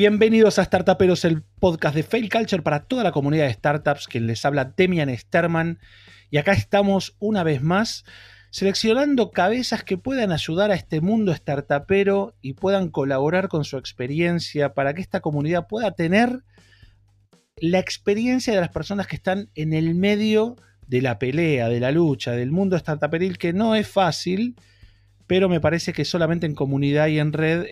Bienvenidos a Startuperos, el podcast de Fail Culture para toda la comunidad de startups. Quien les habla, Demian Sterman. Y acá estamos una vez más seleccionando cabezas que puedan ayudar a este mundo startupero y puedan colaborar con su experiencia para que esta comunidad pueda tener la experiencia de las personas que están en el medio de la pelea, de la lucha, del mundo startuperil, que no es fácil, pero me parece que solamente en comunidad y en red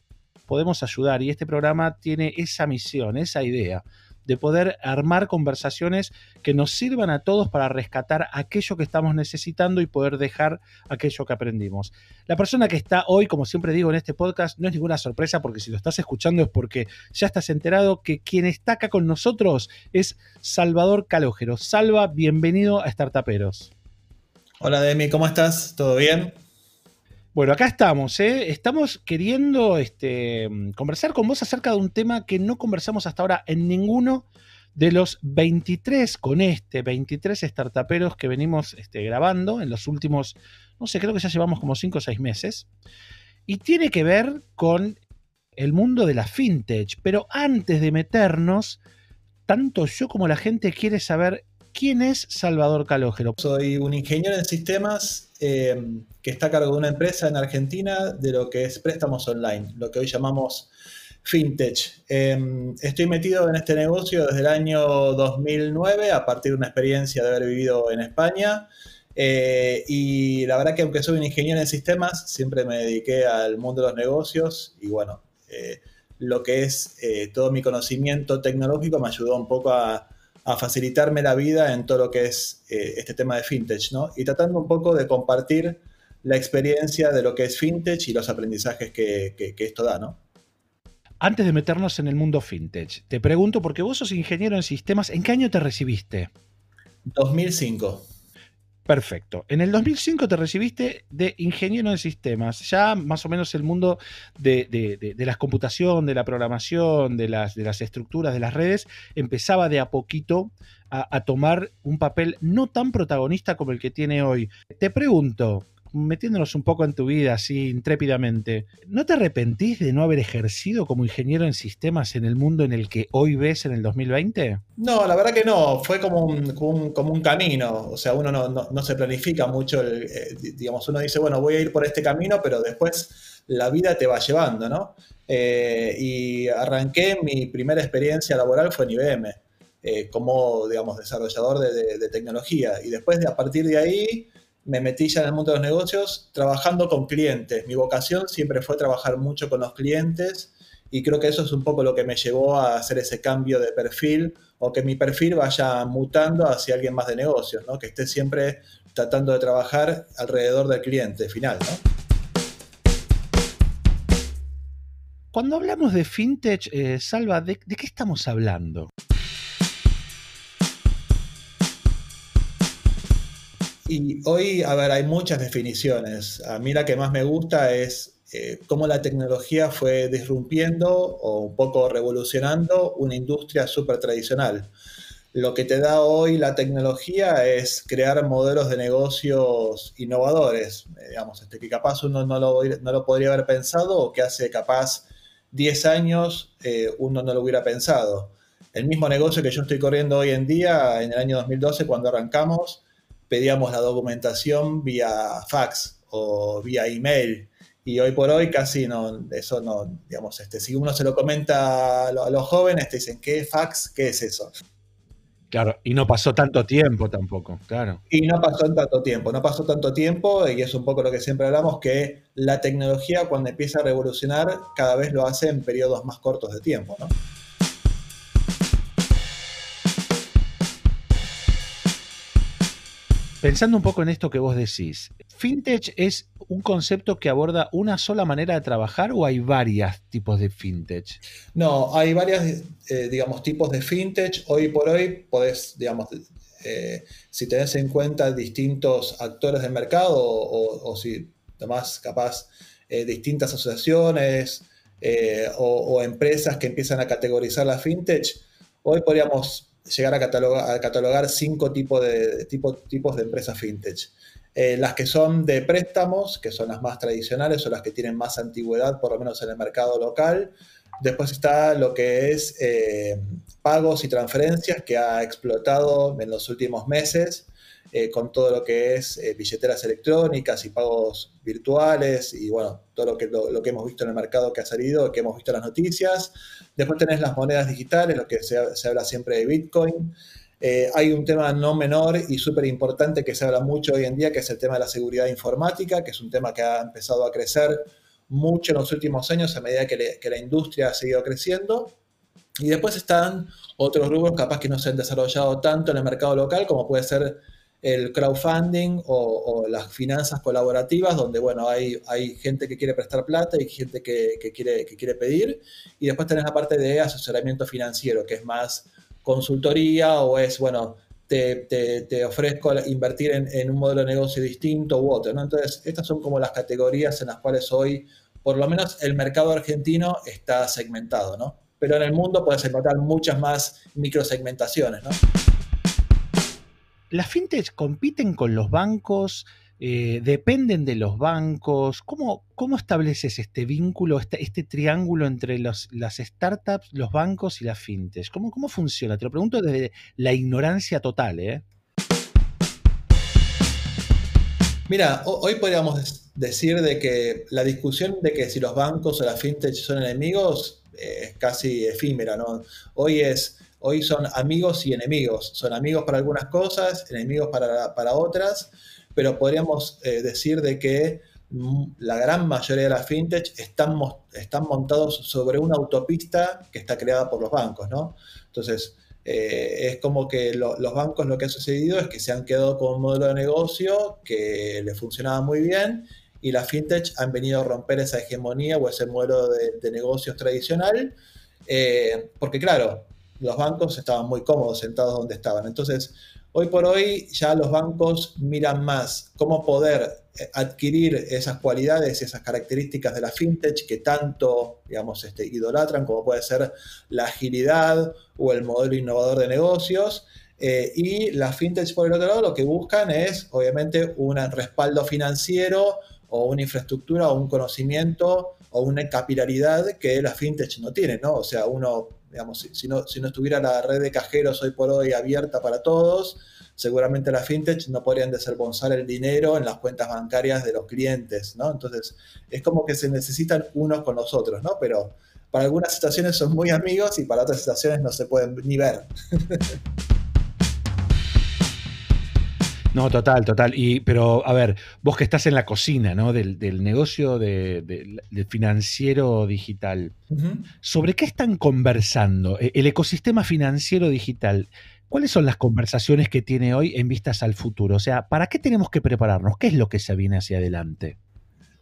podemos ayudar. Y este programa tiene esa misión, esa idea de poder armar conversaciones que nos sirvan a todos para rescatar aquello que estamos necesitando y poder dejar aquello que aprendimos. La persona que está hoy, como siempre digo en este podcast, no es ninguna sorpresa porque si lo estás escuchando es porque ya estás enterado que quien está acá con nosotros es Salvador Calógero. Salva, bienvenido a Startuperos. Hola Demi, ¿cómo estás? ¿Todo bien? Bueno, acá estamos, ¿eh? Estamos queriendo este, conversar con vos acerca de un tema que no conversamos hasta ahora en ninguno de los 23 con este, 23 startuperos que venimos este, grabando en los últimos, no sé, creo que ya llevamos como 5 o 6 meses. Y tiene que ver con el mundo de la fintech. Pero antes de meternos, tanto yo como la gente quiere saber quién es Salvador Calógero. Soy un ingeniero en sistemas eh, que está a cargo de una empresa en Argentina de lo que es préstamos online, lo que hoy llamamos fintech. Em, estoy metido en este negocio desde el año 2009 a partir de una experiencia de haber vivido en España. Eh, y la verdad que aunque soy un ingeniero en sistemas, siempre me dediqué al mundo de los negocios y bueno, eh, lo que es todo mi conocimiento tecnológico me ayudó un poco a, a facilitarme la vida en todo lo que es eh, este tema de fintech, ¿no? Y tratando un poco de compartir la experiencia de lo que es fintech y los aprendizajes que, que esto da, ¿no? Antes de meternos en el mundo fintech, te pregunto, porque vos sos ingeniero en sistemas, ¿en qué año te recibiste? 2005. Perfecto. En el 2005 te recibiste de ingeniero en sistemas. Ya más o menos el mundo de, de, la computación, de la programación, de las, de las, estructuras, de las redes, empezaba de a poquito a tomar un papel no tan protagonista como el que tiene hoy. Te pregunto, metiéndonos un poco en tu vida así intrépidamente, ¿no te arrepentís de no haber ejercido como ingeniero en sistemas en el mundo en el que hoy ves en el 2020? No, la verdad que no, fue como un, como un, camino, o sea, uno no, se planifica mucho, eh, digamos, uno dice, bueno, voy a ir por este camino, pero después la vida te va llevando, ¿no? Eh, y arranqué, mi primera experiencia laboral fue en IBM. Eh, como, digamos, desarrollador de, de, tecnología. Y después, de, a partir de ahí, me metí ya en el mundo de los negocios trabajando con clientes. Mi vocación siempre fue trabajar mucho con los clientes y creo que eso es un poco lo que me llevó a hacer ese cambio de perfil o que mi perfil vaya mutando hacia alguien más de negocios, ¿no? que esté siempre tratando de trabajar alrededor del cliente final. Cuando hablamos de fintech, eh, Salva, ¿de qué estamos hablando? Y hoy, a ver, hay muchas definiciones. A mí la que más me gusta es eh, cómo la tecnología fue disrumpiendo o un poco revolucionando una industria súper tradicional. Lo que te da hoy la tecnología es crear modelos de negocios innovadores, eh, digamos, este, que capaz uno no lo, no lo, podría haber pensado o que hace capaz 10 años eh, uno no lo hubiera pensado. El mismo negocio que yo estoy corriendo hoy en día, en el año 2012, cuando arrancamos, pedíamos la documentación vía fax o vía email. Y hoy por hoy casi no, eso no, digamos, este, si uno se lo comenta a, los jóvenes, te dicen, ¿qué fax? ¿Qué es eso? Claro, y no pasó tanto tiempo tampoco, claro. Y no pasó tanto tiempo, no pasó tanto tiempo, y es un poco lo que siempre hablamos, que la tecnología cuando empieza a revolucionar, cada vez lo hace en periodos más cortos de tiempo, ¿no? Pensando un poco en esto que vos decís, ¿fintech es un concepto que aborda una sola manera de trabajar o hay varios tipos de fintech? No, hay varios, eh, digamos, tipos de fintech. Hoy por hoy podés, digamos, eh, si tenés en cuenta distintos actores del mercado o, si además capaz eh, distintas asociaciones o, empresas que empiezan a categorizar la fintech, hoy podríamos llegar a catalogar, cinco tipos de, tipo, tipos de empresas fintech. Eh, las que son de préstamos, que son las más tradicionales o las que tienen más antigüedad, por lo menos en el mercado local. Después está lo que es eh, pagos y transferencias, que ha explotado en los últimos meses. Eh, con todo lo que es eh, billeteras electrónicas y pagos virtuales y bueno, todo lo que, lo, que hemos visto en el mercado que ha salido, que hemos visto en las noticias. Después tenés las monedas digitales, lo que se, se habla siempre de Bitcoin. Hay un tema no menor y súper importante que se habla mucho hoy en día, que es el tema de la seguridad informática, que es un tema que ha empezado a crecer mucho en los últimos años a medida que, que la industria ha seguido creciendo. Y después están otros grupos capaz que no se han desarrollado tanto en el mercado local, como puede ser el crowdfunding o, las finanzas colaborativas, donde bueno, hay, hay gente que quiere prestar plata y gente que, quiere, que quiere pedir. Y después tenés la parte de asesoramiento financiero, que es más consultoría o es, bueno, te, te, ofrezco invertir en, un modelo de negocio distinto u otro. ¿no? Entonces, estas son como las categorías en las cuales hoy, por lo menos el mercado argentino está segmentado, ¿no? Pero en el mundo puedes encontrar muchas más microsegmentaciones, ¿no? ¿Las fintechs compiten con los bancos? Eh, ¿Dependen de los bancos? ¿Cómo, cómo estableces este vínculo, este, triángulo entre las startups, los bancos y las fintechs? ¿Cómo, ¿Cómo funciona? Te lo pregunto desde la ignorancia total. ¿eh? Mira, hoy podríamos decir de que la discusión de que si los bancos o las fintechs son enemigos es casi efímera, ¿no? Hoy es Hoy son amigos y enemigos. Son amigos para algunas cosas, enemigos para, otras, pero podríamos eh, decir de que mm, la gran mayoría de las fintech están, están montados sobre una autopista que está creada por los bancos, ¿no? Entonces, eh, es como que los bancos lo que ha sucedido es que se han quedado con un modelo de negocio que les funcionaba muy bien y las fintech han venido a romper esa hegemonía o ese modelo de, negocios tradicional, eh, porque claro, los bancos estaban muy cómodos sentados donde estaban. Entonces, hoy por hoy ya los bancos miran más cómo poder eh, adquirir esas cualidades y esas características de la fintech que tanto, digamos, este, idolatran, como puede ser la agilidad o el modelo innovador de negocios. Eh, y las fintech, por el otro lado, lo que buscan es, obviamente, un respaldo financiero o una infraestructura o un conocimiento o una capilaridad que las fintech no tienen, ¿no? O sea, uno Digamos, si, no, si no estuviera la red de cajeros hoy por hoy abierta para todos, seguramente las fintech no podrían desembolsar el dinero en las cuentas bancarias de los clientes, ¿no? Entonces, es como que se necesitan unos con los otros, ¿no? Pero para algunas situaciones son muy amigos y para otras situaciones no se pueden ni ver. No, total, total. Y, pero, a ver, vos que estás en la cocina, ¿no? Del, negocio de, financiero digital. ¿Sobre qué están conversando? E, el ecosistema financiero digital. ¿Cuáles son las conversaciones que tiene hoy en vistas al futuro? O sea, ¿para qué tenemos que prepararnos? ¿Qué es lo que se viene hacia adelante?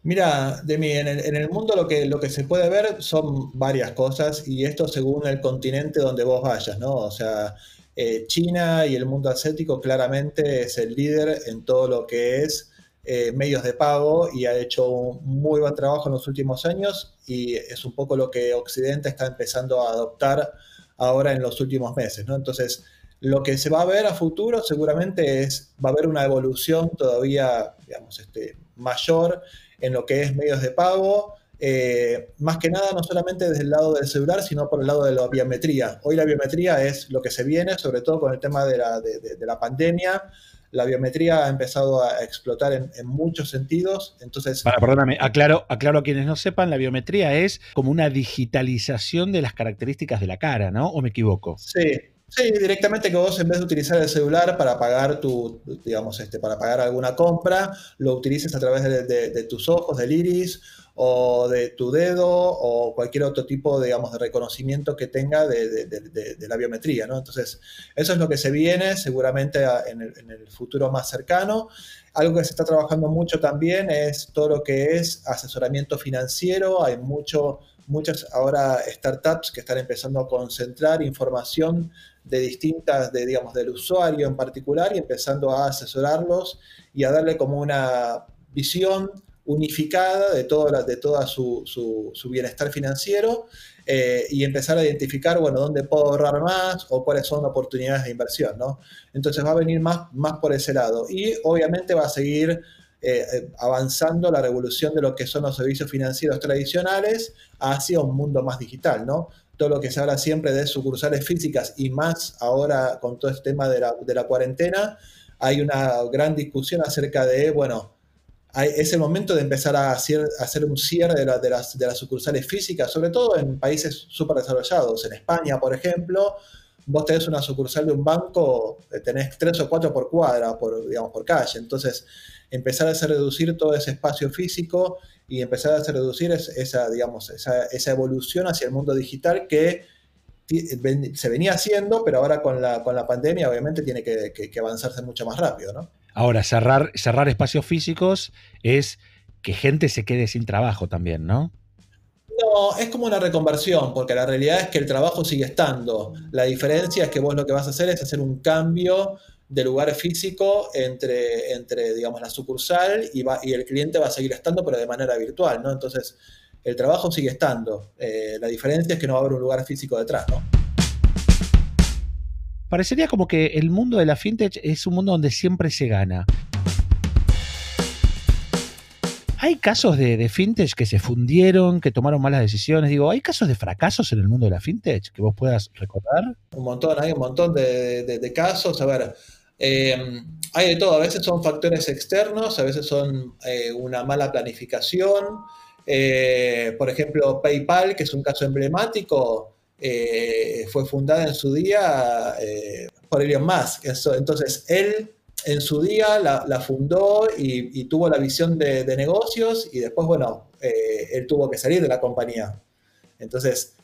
Mira, Demi, en el, en el mundo lo que, lo que se puede ver son varias cosas y esto según el continente donde vos vayas, ¿no? O sea, eh, China y el mundo asiático claramente es el líder en todo lo que es eh, medios de pago y ha hecho un muy buen trabajo en los últimos años y es un poco lo que Occidente está empezando a adoptar ahora en los últimos meses. ¿no? Entonces, lo que se va a ver a futuro seguramente es, va a haber una evolución todavía, digamos, este, mayor en lo que es medios de pago, eh, más que nada no solamente desde el lado del celular, sino por el lado de la biometría. Hoy la biometría es lo que se viene, sobre todo con el tema de la, de, la pandemia. La biometría ha empezado a explotar en, muchos sentidos. Entonces, perdóname, aclaro, aclaro a quienes no sepan, la biometría es como una digitalización de las características de la cara, ¿no? ¿O me equivoco? Sí, Sí, directamente que vos en vez de utilizar el celular para pagar tu, digamos, este, para pagar alguna compra, lo utilices a través de tus ojos, del iris, o de tu dedo o cualquier otro tipo, digamos, de reconocimiento que tenga de, la biometría, ¿no? Entonces, eso es lo que se viene seguramente en el, futuro más cercano. Algo que se está trabajando mucho también es todo lo que es asesoramiento financiero. Hay mucho, muchas ahora startups que están empezando a concentrar información de distintas, de, digamos, del usuario en particular y empezando a asesorarlos y a darle como una visión unificada de, todo de toda su, su, bienestar financiero eh, y empezar a identificar, bueno, dónde puedo ahorrar más o cuáles son oportunidades de inversión, ¿no? Entonces va a venir más, más por ese lado y obviamente va a seguir eh, eh, avanzando la revolución de lo que son los servicios financieros tradicionales hacia un mundo más digital, ¿no? Todo lo que se habla siempre de sucursales físicas y más ahora con todo este tema de la, de la cuarentena, hay una gran discusión acerca de, bueno, es el momento de empezar a hacer, hacer un cierre de, de, las, de, las, sucursales físicas, sobre todo en países súper desarrollados. En España, por ejemplo, vos tenés una sucursal de un banco, eh, tenés tres o cuatro por cuadra, por, digamos, por calle. Entonces, empezar a hacer reducir todo ese espacio físico y empezar a hacer reducir esa, digamos, esa, esa evolución hacia el mundo digital que se venía haciendo, pero ahora con la, con la pandemia obviamente tiene que avanzarse mucho más rápido, ¿no? Ahora, cerrar, cerrar espacios físicos es que gente se quede sin trabajo también, ¿no? No, es como una reconversión, porque la realidad es que el trabajo sigue estando. La diferencia es que vos lo que vas a hacer es hacer un cambio de lugar físico entre, entre digamos, la sucursal y, va, y el cliente va a seguir estando, pero de manera virtual, ¿no? Entonces, el trabajo sigue estando. Eh, la diferencia es que no va a haber un lugar físico detrás, ¿no? Parecería como que el mundo de la fintech es un mundo donde siempre se gana. ¿Hay casos de, fintech que se fundieron, que tomaron malas decisiones? Digo, ¿hay casos de fracasos en el mundo de la fintech que vos puedas recordar? Un montón, hay un montón de, casos. A ver, eh, hay de todo. A veces son factores externos, a veces son eh, una mala planificación. Eh, por ejemplo, PayPal, que es un caso emblemático, eh, fue fundada en su día eh, por Elon Musk. entonces, él en su día la, fundó y, tuvo la visión de, negocios y después, bueno, eh, él tuvo que salir de la compañía. Entonces,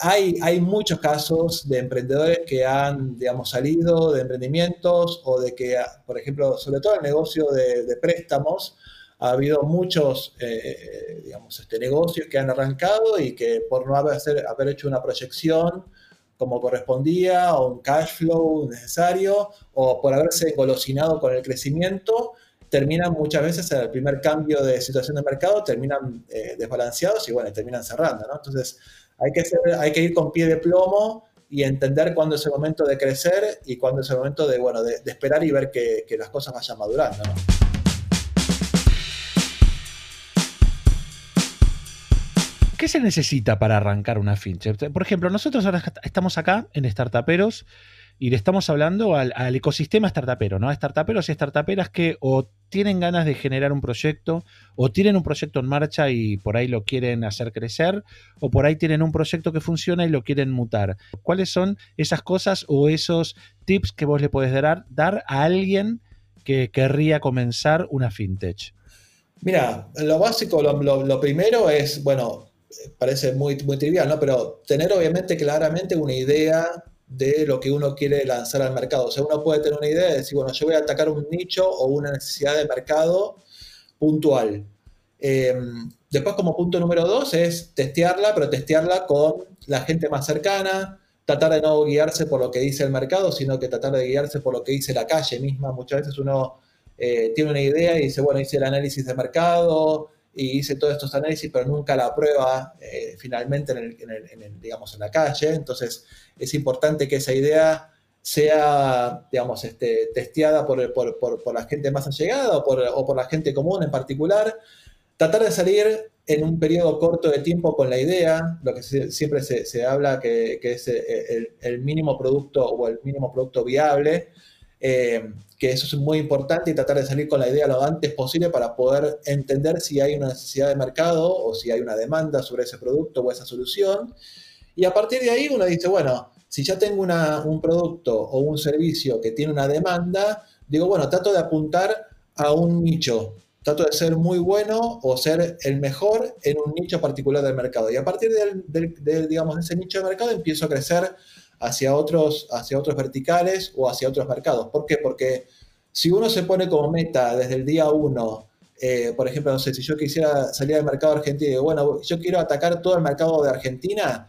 hay, muchos casos de emprendedores que han, digamos, salido de emprendimientos o de que, por ejemplo, sobre todo el negocio de préstamos, ha habido muchos, eh, digamos, este, negocios que han arrancado y que por no haber, haber hecho una proyección como correspondía o un cash flow necesario o por haberse engolosinado con el crecimiento, terminan muchas veces en el primer cambio de situación de mercado, terminan eh, desbalanceados y bueno, terminan cerrando, ¿no? Entonces hay que, hay que ir con pie de plomo y entender cuándo es el momento de crecer y cuándo es el momento de, bueno, de, esperar y ver que, que las cosas vayan madurando, ¿no? ¿Qué se necesita para arrancar una fintech? Por ejemplo, nosotros ahora estamos acá en Startuperos y le estamos hablando al, ecosistema startupero, ¿no? A startuperos y startuperas que o tienen ganas de generar un proyecto, o tienen un proyecto en marcha y por ahí lo quieren hacer crecer, o por ahí tienen un proyecto que funciona y lo quieren mutar. ¿Cuáles son esas cosas o esos tips que vos le podés dar, dar a alguien que querría comenzar una fintech? Mira, lo básico, lo primero es, bueno, parece muy, muy trivial, ¿no? Pero tener obviamente claramente una idea de lo que uno quiere lanzar al mercado. O sea, uno puede tener una idea de decir, bueno, yo voy a atacar un nicho o una necesidad de mercado puntual. Em, después, como punto número dos, es testearla, pero testearla con la gente más cercana, tratar de no guiarse por lo que dice el mercado, sino que tratar de guiarse por lo que dice la calle misma. Muchas veces uno eh, tiene una idea y dice, bueno, hice el análisis de mercado, y hice todos estos análisis, pero nunca la prueba eh, finalmente en, digamos, en la calle. Entonces, es importante que esa idea sea, digamos, este, testeada por, por, por, la gente más allegada o por, o por la gente común en particular. Tratar de salir en un periodo corto de tiempo con la idea, lo que siempre se, se habla que, que es el, el, mínimo producto o el mínimo producto viable. Eh, que eso es muy importante y tratar de salir con la idea lo antes posible para poder entender si hay una necesidad de mercado o si hay una demanda sobre ese producto o esa solución. Y a partir de ahí uno dice, bueno, si ya tengo un producto o un servicio que tiene una demanda, digo, bueno, trato de apuntar a un nicho, trato de ser muy bueno o ser el mejor en un nicho particular del mercado. Y a partir de, digamos, de ese nicho de mercado empiezo a crecer hacia otros, hacia otros verticales o hacia otros mercados. ¿Por qué? Porque si uno se pone como meta desde el día uno, eh, por ejemplo, no sé, si yo quisiera salir al mercado argentino y digo, bueno, yo quiero atacar todo el mercado de Argentina,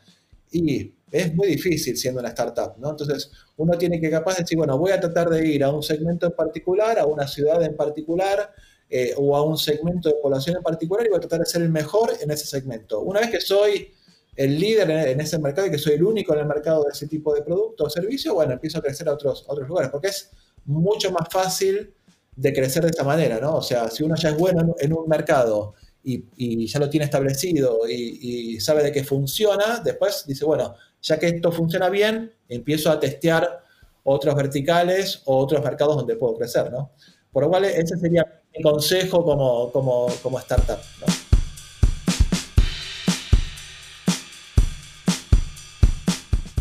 y es muy difícil siendo una startup, ¿no? Entonces, uno tiene que capaz de decir, bueno, voy a tratar de ir a un segmento en particular, a una ciudad en particular, eh, o a un segmento de población en particular y voy a tratar de ser el mejor en ese segmento. Una vez que soy el líder en, ese mercado y que soy el único en el mercado de ese tipo de producto o servicio, bueno, empiezo a crecer a otros, otros lugares, porque es mucho más fácil de crecer de esta manera, ¿no? O sea, si uno ya es bueno en un mercado y, ya lo tiene establecido y, sabe de que funciona, después dice, bueno, ya que esto funciona bien, empiezo a testear otros verticales o otros mercados donde puedo crecer, ¿no? Por lo cual, ese sería mi consejo como, como, como startup, ¿no?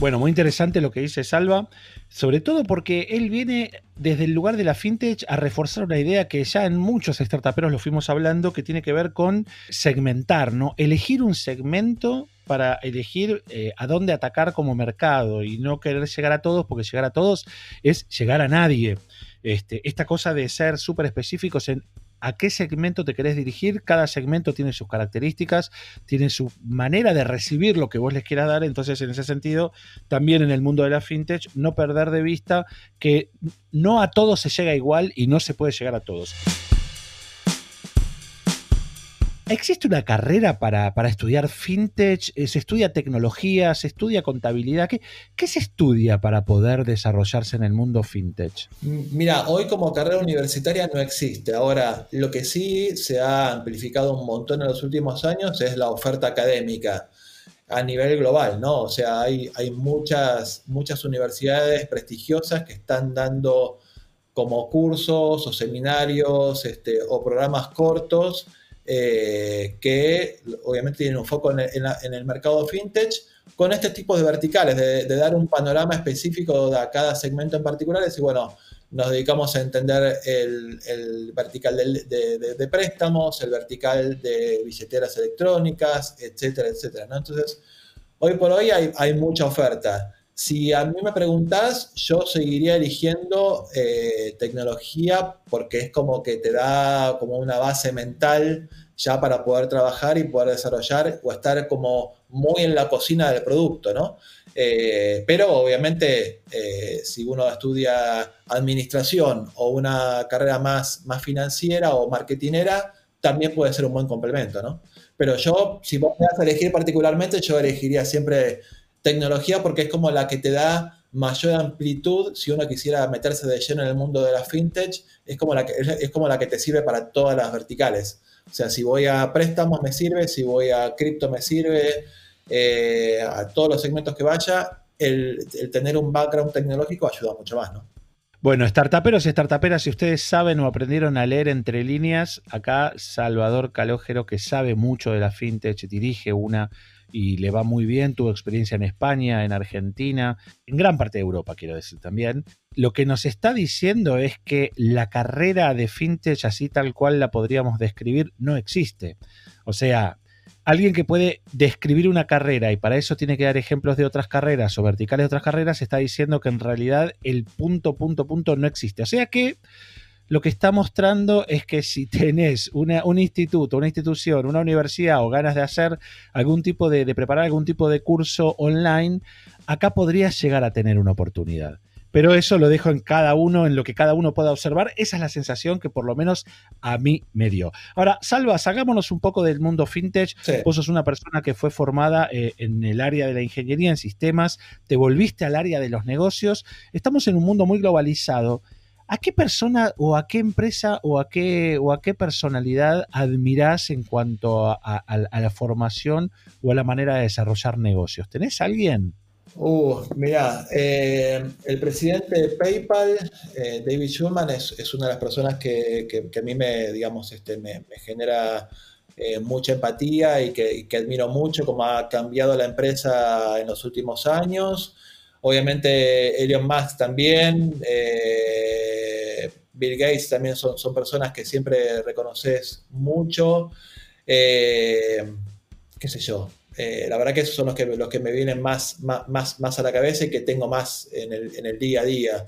Bueno, muy interesante lo que dice Salva, sobre todo porque él viene desde el lugar de la fintech a reforzar una idea que ya en muchos startuperos lo fuimos hablando, que tiene que ver con segmentar, ¿no? Elegir un segmento para elegir eh, a dónde atacar como mercado y no querer llegar a todos, porque llegar a todos es llegar a nadie. Este, esta cosa de ser súper específicos en a qué segmento te querés dirigir. Cada segmento tiene sus características, tiene su manera de recibir lo que vos les quieras dar. Entonces, en ese sentido, también en el mundo de la fintech, no perder de vista que no a todos se llega igual y no se puede llegar a todos. ¿Existe una carrera para, estudiar fintech? Eh, ¿Se estudia tecnología? ¿Se estudia contabilidad? ¿Qué, ¿Qué, se estudia para poder desarrollarse en el mundo fintech? Mira, hoy como carrera universitaria no existe. Ahora, lo que sí se ha amplificado un montón en los últimos años es la oferta académica a nivel global, ¿no? O sea, hay, hay muchas, muchas universidades prestigiosas que están dando como cursos o seminarios este, o programas cortos eh, que obviamente tienen un foco en el, mercado fintech, con este tipo de verticales, de, dar un panorama específico a cada segmento en particular, y bueno, nos dedicamos a entender el, vertical de, préstamos, el vertical de billeteras electrónicas, etcétera, etcétera. Entonces, hoy por hoy hay, mucha oferta. Si a mí me preguntas, yo seguiría eligiendo eh, tecnología porque es como que te da como una base mental ya para poder trabajar y poder desarrollar o estar como muy en la cocina del producto, ¿no? Eh, pero obviamente eh, si uno estudia administración o una carrera más, más financiera o marketinera, también puede ser un buen complemento, ¿no? Pero yo, si vos me vas a elegir particularmente, yo elegiría siempre tecnología porque es como la que te da mayor amplitud si uno quisiera meterse de lleno en el mundo de la fintech, es como la que, es como la que te sirve para todas las verticales. O sea, si voy a préstamos me sirve, si voy a cripto me sirve, eh, a todos los segmentos que vaya, el, tener un background tecnológico ayuda mucho más, ¿no? Bueno, startuperos y startuperas, si ustedes saben o aprendieron a leer entre líneas, acá Salvador Calógero, que sabe mucho de la fintech, dirige una y le va muy bien, tuvo experiencia en España, en Argentina, en gran parte de Europa, quiero decir también. Lo que nos está diciendo es que la carrera de fintech, así tal cual la podríamos describir, no existe. O sea, alguien que puede describir una carrera y para eso tiene que dar ejemplos de otras carreras o verticales de otras carreras, está diciendo que en realidad el punto, punto, punto no existe. O sea que lo que está mostrando es que si tenés un instituto, una institución, una universidad o ganas de hacer algún tipo de, de preparar algún tipo de curso online, acá podrías llegar a tener una oportunidad pero eso lo dejo en cada uno, en lo que cada uno pueda observar. Esa es la sensación que por lo menos a mí me dio. Ahora, Salva, hagámonos un poco del mundo fintech. Vos sos una persona que fue formada eh, en el área de la ingeniería en sistemas, te volviste al área de los negocios. Estamos en un mundo muy globalizado ¿A qué persona o a qué empresa o a qué, o a qué personalidad admirás en cuanto a, la formación o a la manera de desarrollar negocios? ¿Tenés alguien? Uh, mira, eh, el presidente de PayPal, eh, David Schulman, es, una de las personas que, a mí me, digamos, este, me, genera eh, mucha empatía y que, admiro mucho cómo ha cambiado la empresa en los últimos años. Obviamente Elon Musk también. Bill Gates también son, son personas que siempre reconoces mucho. Eh, qué sé yo. Eh, la verdad que esos son los que, los que me vienen más, más, más a la cabeza y que tengo más en el, en el día a día.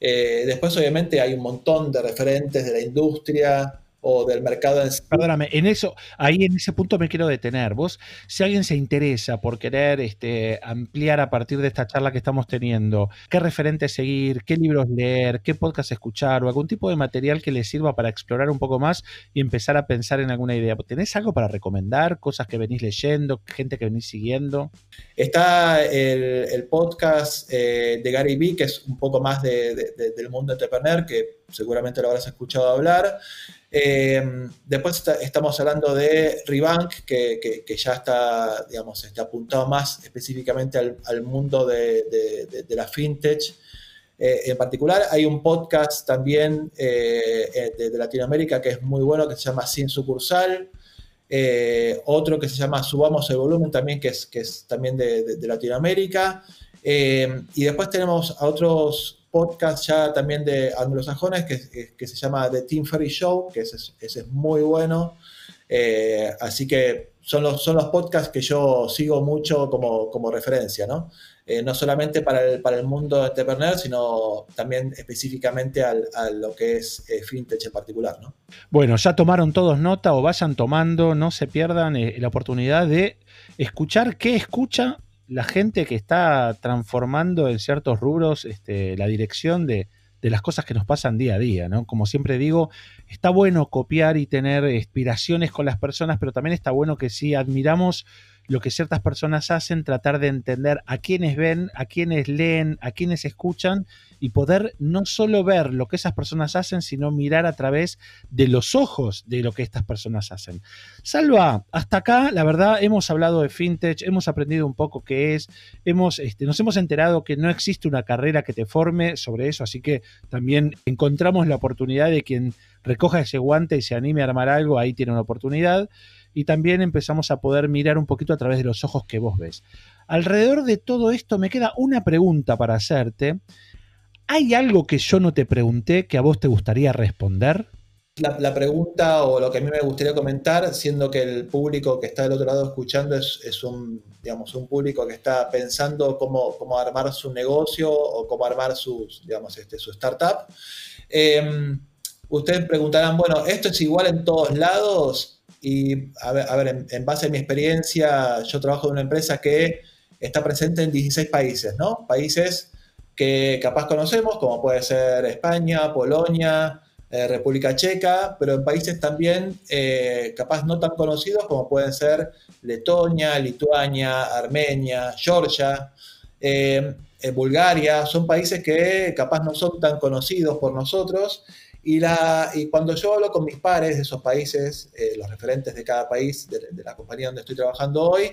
Eh, después, obviamente, hay un montón de referentes de la industria, o del mercado en sí. Perdóname, en eso, ahí en ese punto me quiero detener. Vos, si alguien se interesa por querer este, ampliar a partir de esta charla que estamos teniendo, qué referentes seguir, qué libros leer, qué podcast escuchar o algún tipo de material que le sirva para explorar un poco más y empezar a pensar en alguna idea. ¿Tenés algo para recomendar? ¿Cosas que venís leyendo? ¿Gente que venís siguiendo? Está el, podcast eh, de Gary Vee, que es un poco más del mundo entrepreneur, que seguramente lo habrás escuchado hablar. Eh, después estamos hablando de Rebank, que, ya está, digamos, está apuntado más específicamente al, mundo de, la fintech. Eh, en particular, hay un podcast también eh, de, Latinoamérica que es muy bueno, que se llama Sin Sucursal. otro que se llama Subamos el Volumen, también que es, que es también de, Latinoamérica. y después tenemos a otros podcast ya también de anglosajones que, que se llama The Tim Ferry Show, que ese, es muy bueno. Eh, así que son los, son los podcasts que yo sigo mucho como, como referencia, ¿no? Eh, no solamente para el, para el mundo de entrepreneur, sino también específicamente al, a lo que es eh, fintech en particular, ¿no? Bueno, ya tomaron todos nota o vayan tomando, no se pierdan la oportunidad de escuchar qué escucha la gente que está transformando en ciertos rubros este, la dirección de, las cosas que nos pasan día a día, ¿no? Como siempre digo, está bueno copiar y tener inspiraciones con las personas, pero también está bueno que si admiramos lo que ciertas personas hacen, tratar de entender a quienes ven, a quienes leen, a quienes escuchan y poder no solo ver lo que esas personas hacen, sino mirar a través de los ojos de lo que estas personas hacen. Salva, hasta acá, la verdad, hemos hablado de fintech, hemos aprendido un poco qué es, hemos, este, nos hemos enterado que no existe una carrera que te forme sobre eso, así que también encontramos la oportunidad de quien recoja ese guante y se anime a armar algo, ahí tiene una oportunidad. Y también empezamos a poder mirar un poquito a través de los ojos que vos ves. Alrededor de todo esto me queda una pregunta para hacerte ¿Hay algo que yo no te pregunté que a vos te gustaría responder? La, pregunta o lo que a mí me gustaría comentar, siendo que el público que está del otro lado escuchando es, un, digamos, un público que está pensando cómo, cómo armar su negocio o cómo armar sus, digamos, este, su startup. Em, ustedes preguntarán, bueno, ¿esto es igual en todos lados? Y a ver, en, en, base a mi experiencia, yo trabajo en una empresa que está presente en 16 países, ¿no? Países que capaz conocemos, como puede ser España, Polonia, eh, República Checa, pero en países también eh, capaz no tan conocidos como pueden ser Letonia, Lituania, Armenia, Georgia, eh, Bulgaria, son países que capaz no son tan conocidos por nosotros. Y, la, y cuando yo hablo con mis pares de esos países, los referentes de cada país, de, de la compañía donde estoy trabajando hoy,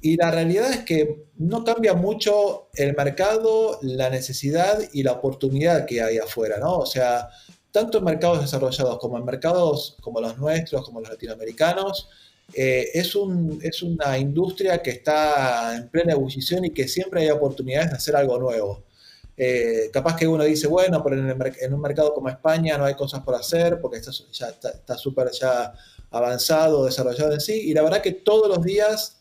y la realidad es que no cambia mucho el mercado, la necesidad y la oportunidad que hay afuera, ¿no? O sea, tanto en mercados desarrollados como en mercados como los nuestros, como los latinoamericanos, eh, es, un, es una industria que está en plena ebullición y que siempre hay oportunidades de hacer algo nuevo. Eh, capaz que uno dice, bueno, pero en, un mercado como España no hay cosas por hacer porque está, ya está súper ya avanzado, desarrollado en sí, y la verdad que todos los días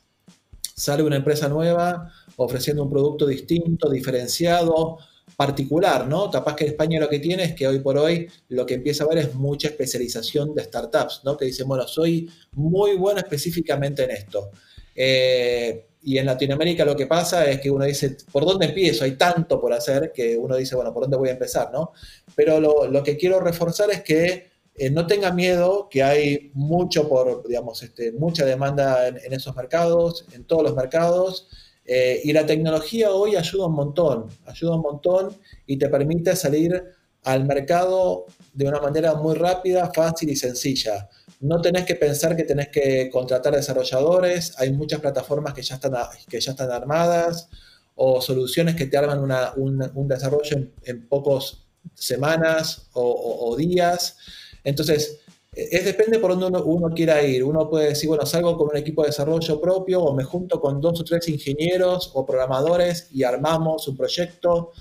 sale una empresa nueva ofreciendo un producto distinto, diferenciado, particular, ¿no? Capaz que España lo que tiene es que hoy por hoy lo que empieza a ver es mucha especialización de startups, ¿no? Que dicen, bueno, soy muy bueno específicamente en esto. Eh, y en Latinoamérica lo que pasa es que uno dice, ¿por dónde empiezo? Hay tanto por hacer que uno dice, bueno, ¿por dónde voy a empezar? ¿no? Pero lo que quiero reforzar es que eh, no tenga miedo que hay mucho por, digamos, este, mucha demanda en, esos mercados, en todos los mercados, eh, y la tecnología hoy ayuda un montón, ayuda un montón y te permite salir al mercado de una manera muy rápida, fácil y sencilla. No tenés que pensar que tenés que contratar desarrolladores, hay muchas plataformas que ya están, que ya están armadas o soluciones que te arman un, desarrollo en, pocos semanas o días. Entonces, es depende por dónde uno, quiera ir. Uno puede decir, bueno, salgo con un equipo de desarrollo propio o me junto con dos o tres ingenieros o programadores y armamos un proyecto.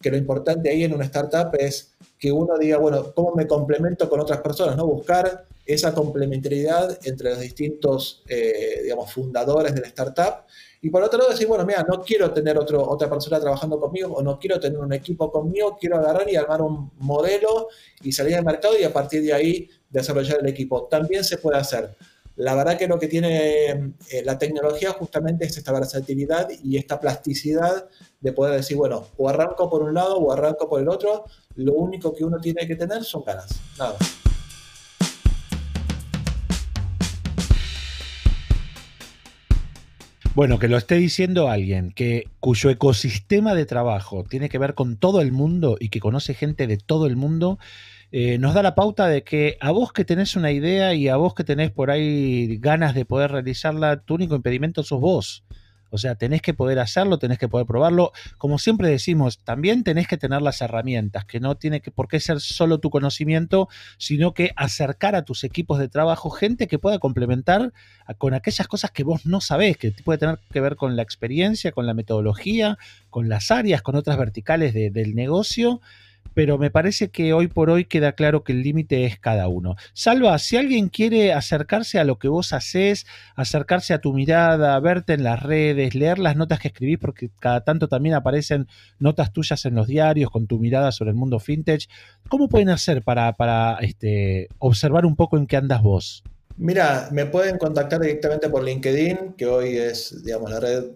Que lo importante ahí en una startup es que uno diga, bueno, ¿cómo me complemento con otras personas? ¿no? Buscar esa complementariedad entre los distintos, eh, digamos, fundadores de la startup y por otro lado decir, bueno, mira, no quiero tener otro, otra persona trabajando conmigo o no quiero tener un equipo conmigo, quiero agarrar y armar un modelo y salir al mercado y a partir de ahí desarrollar el equipo. También se puede hacer. La verdad que lo que tiene eh, la tecnología justamente es esta versatilidad y esta plasticidad de poder decir, bueno, o arranco por un lado o arranco por el otro. Lo único que uno tiene que tener son ganas. Nada. Bueno, que lo esté diciendo alguien que cuyo ecosistema de trabajo tiene que ver con todo el mundo y que conoce gente de todo el mundo, eh, nos da la pauta de que a vos que tenés una idea y a vos que tenés por ahí ganas de poder realizarla, tu único impedimento sos vos. O sea, tenés que poder hacerlo, tenés que poder probarlo. Como siempre decimos, también tenés que tener las herramientas, que no tiene que, por qué ser solo tu conocimiento, sino que acercar a tus equipos de trabajo gente que pueda complementar con aquellas cosas que vos no sabés, que puede tener que ver con la experiencia, con la metodología, con las áreas, con otras verticales del negocio pero me parece que hoy por hoy queda claro que el límite es cada uno. Salva, si alguien quiere acercarse a lo que vos haces, acercarse a tu mirada, verte en las redes, leer las notas que escribís, porque cada tanto también aparecen notas tuyas en los diarios con tu mirada sobre el mundo fintech, ¿cómo pueden hacer para, para este, observar un poco en qué andas vos? Mira, me pueden contactar directamente por LinkedIn, que hoy es, digamos, la red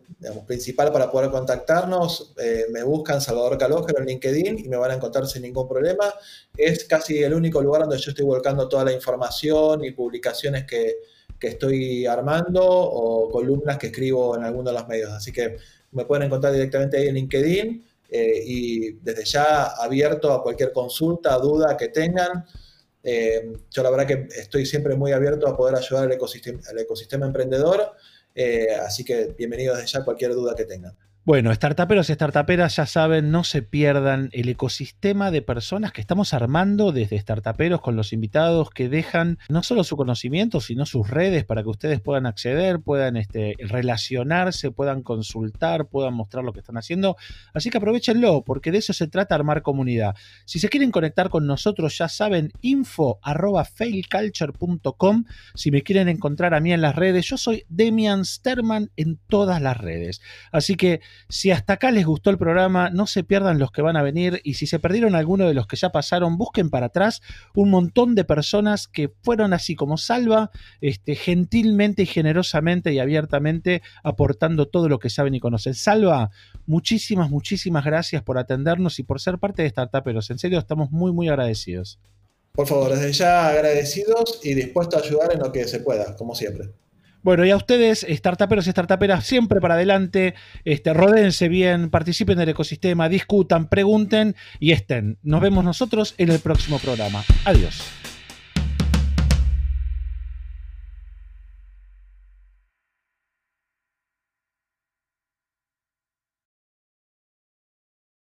principal para poder contactarnos. Eh, me buscan Salvador Calógero en LinkedIn y me van a encontrar sin ningún problema. Es casi el único lugar donde yo estoy volcando toda la información y publicaciones que, estoy armando o columnas que escribo en alguno de los medios. Así que me pueden encontrar directamente ahí en LinkedIn eh, y desde ya abierto a cualquier consulta, duda que tengan. Eh, yo la verdad que estoy siempre muy abierto a poder ayudar al ecosistema, al ecosistema emprendedor, eh, así que bienvenidos desde ya cualquier duda que tengan. Bueno, startuperos y startuperas ya saben, no se pierdan el ecosistema de personas que estamos armando desde startuperos con los invitados que dejan no solo su conocimiento, sino sus redes para que ustedes puedan acceder, puedan este, relacionarse, puedan consultar, puedan mostrar lo que están haciendo. Así que aprovechenlo, porque de eso se trata armar comunidad. Si se quieren conectar con nosotros, ya saben, info arroba failculture.com. Si me quieren encontrar a mí en las redes, yo soy Demian Sterman en todas las redes. Así que si hasta acá les gustó el programa, no se pierdan los que van a venir y si se perdieron alguno de los que ya pasaron, busquen para atrás un montón de personas que fueron así como Salva, este, gentilmente y generosamente y abiertamente aportando todo lo que saben y conocen. Salva, muchísimas, muchísimas gracias por atendernos y por ser parte de Startuperos. En serio, estamos muy, muy agradecidos. Por favor, desde ya agradecidos y dispuestos a ayudar en lo que se pueda, como siempre. Bueno, y a ustedes, startuperos y startuperas, siempre para adelante, este, rodéense bien, participen del ecosistema, discutan, pregunten y estén. Nos vemos nosotros en el próximo programa. Adiós.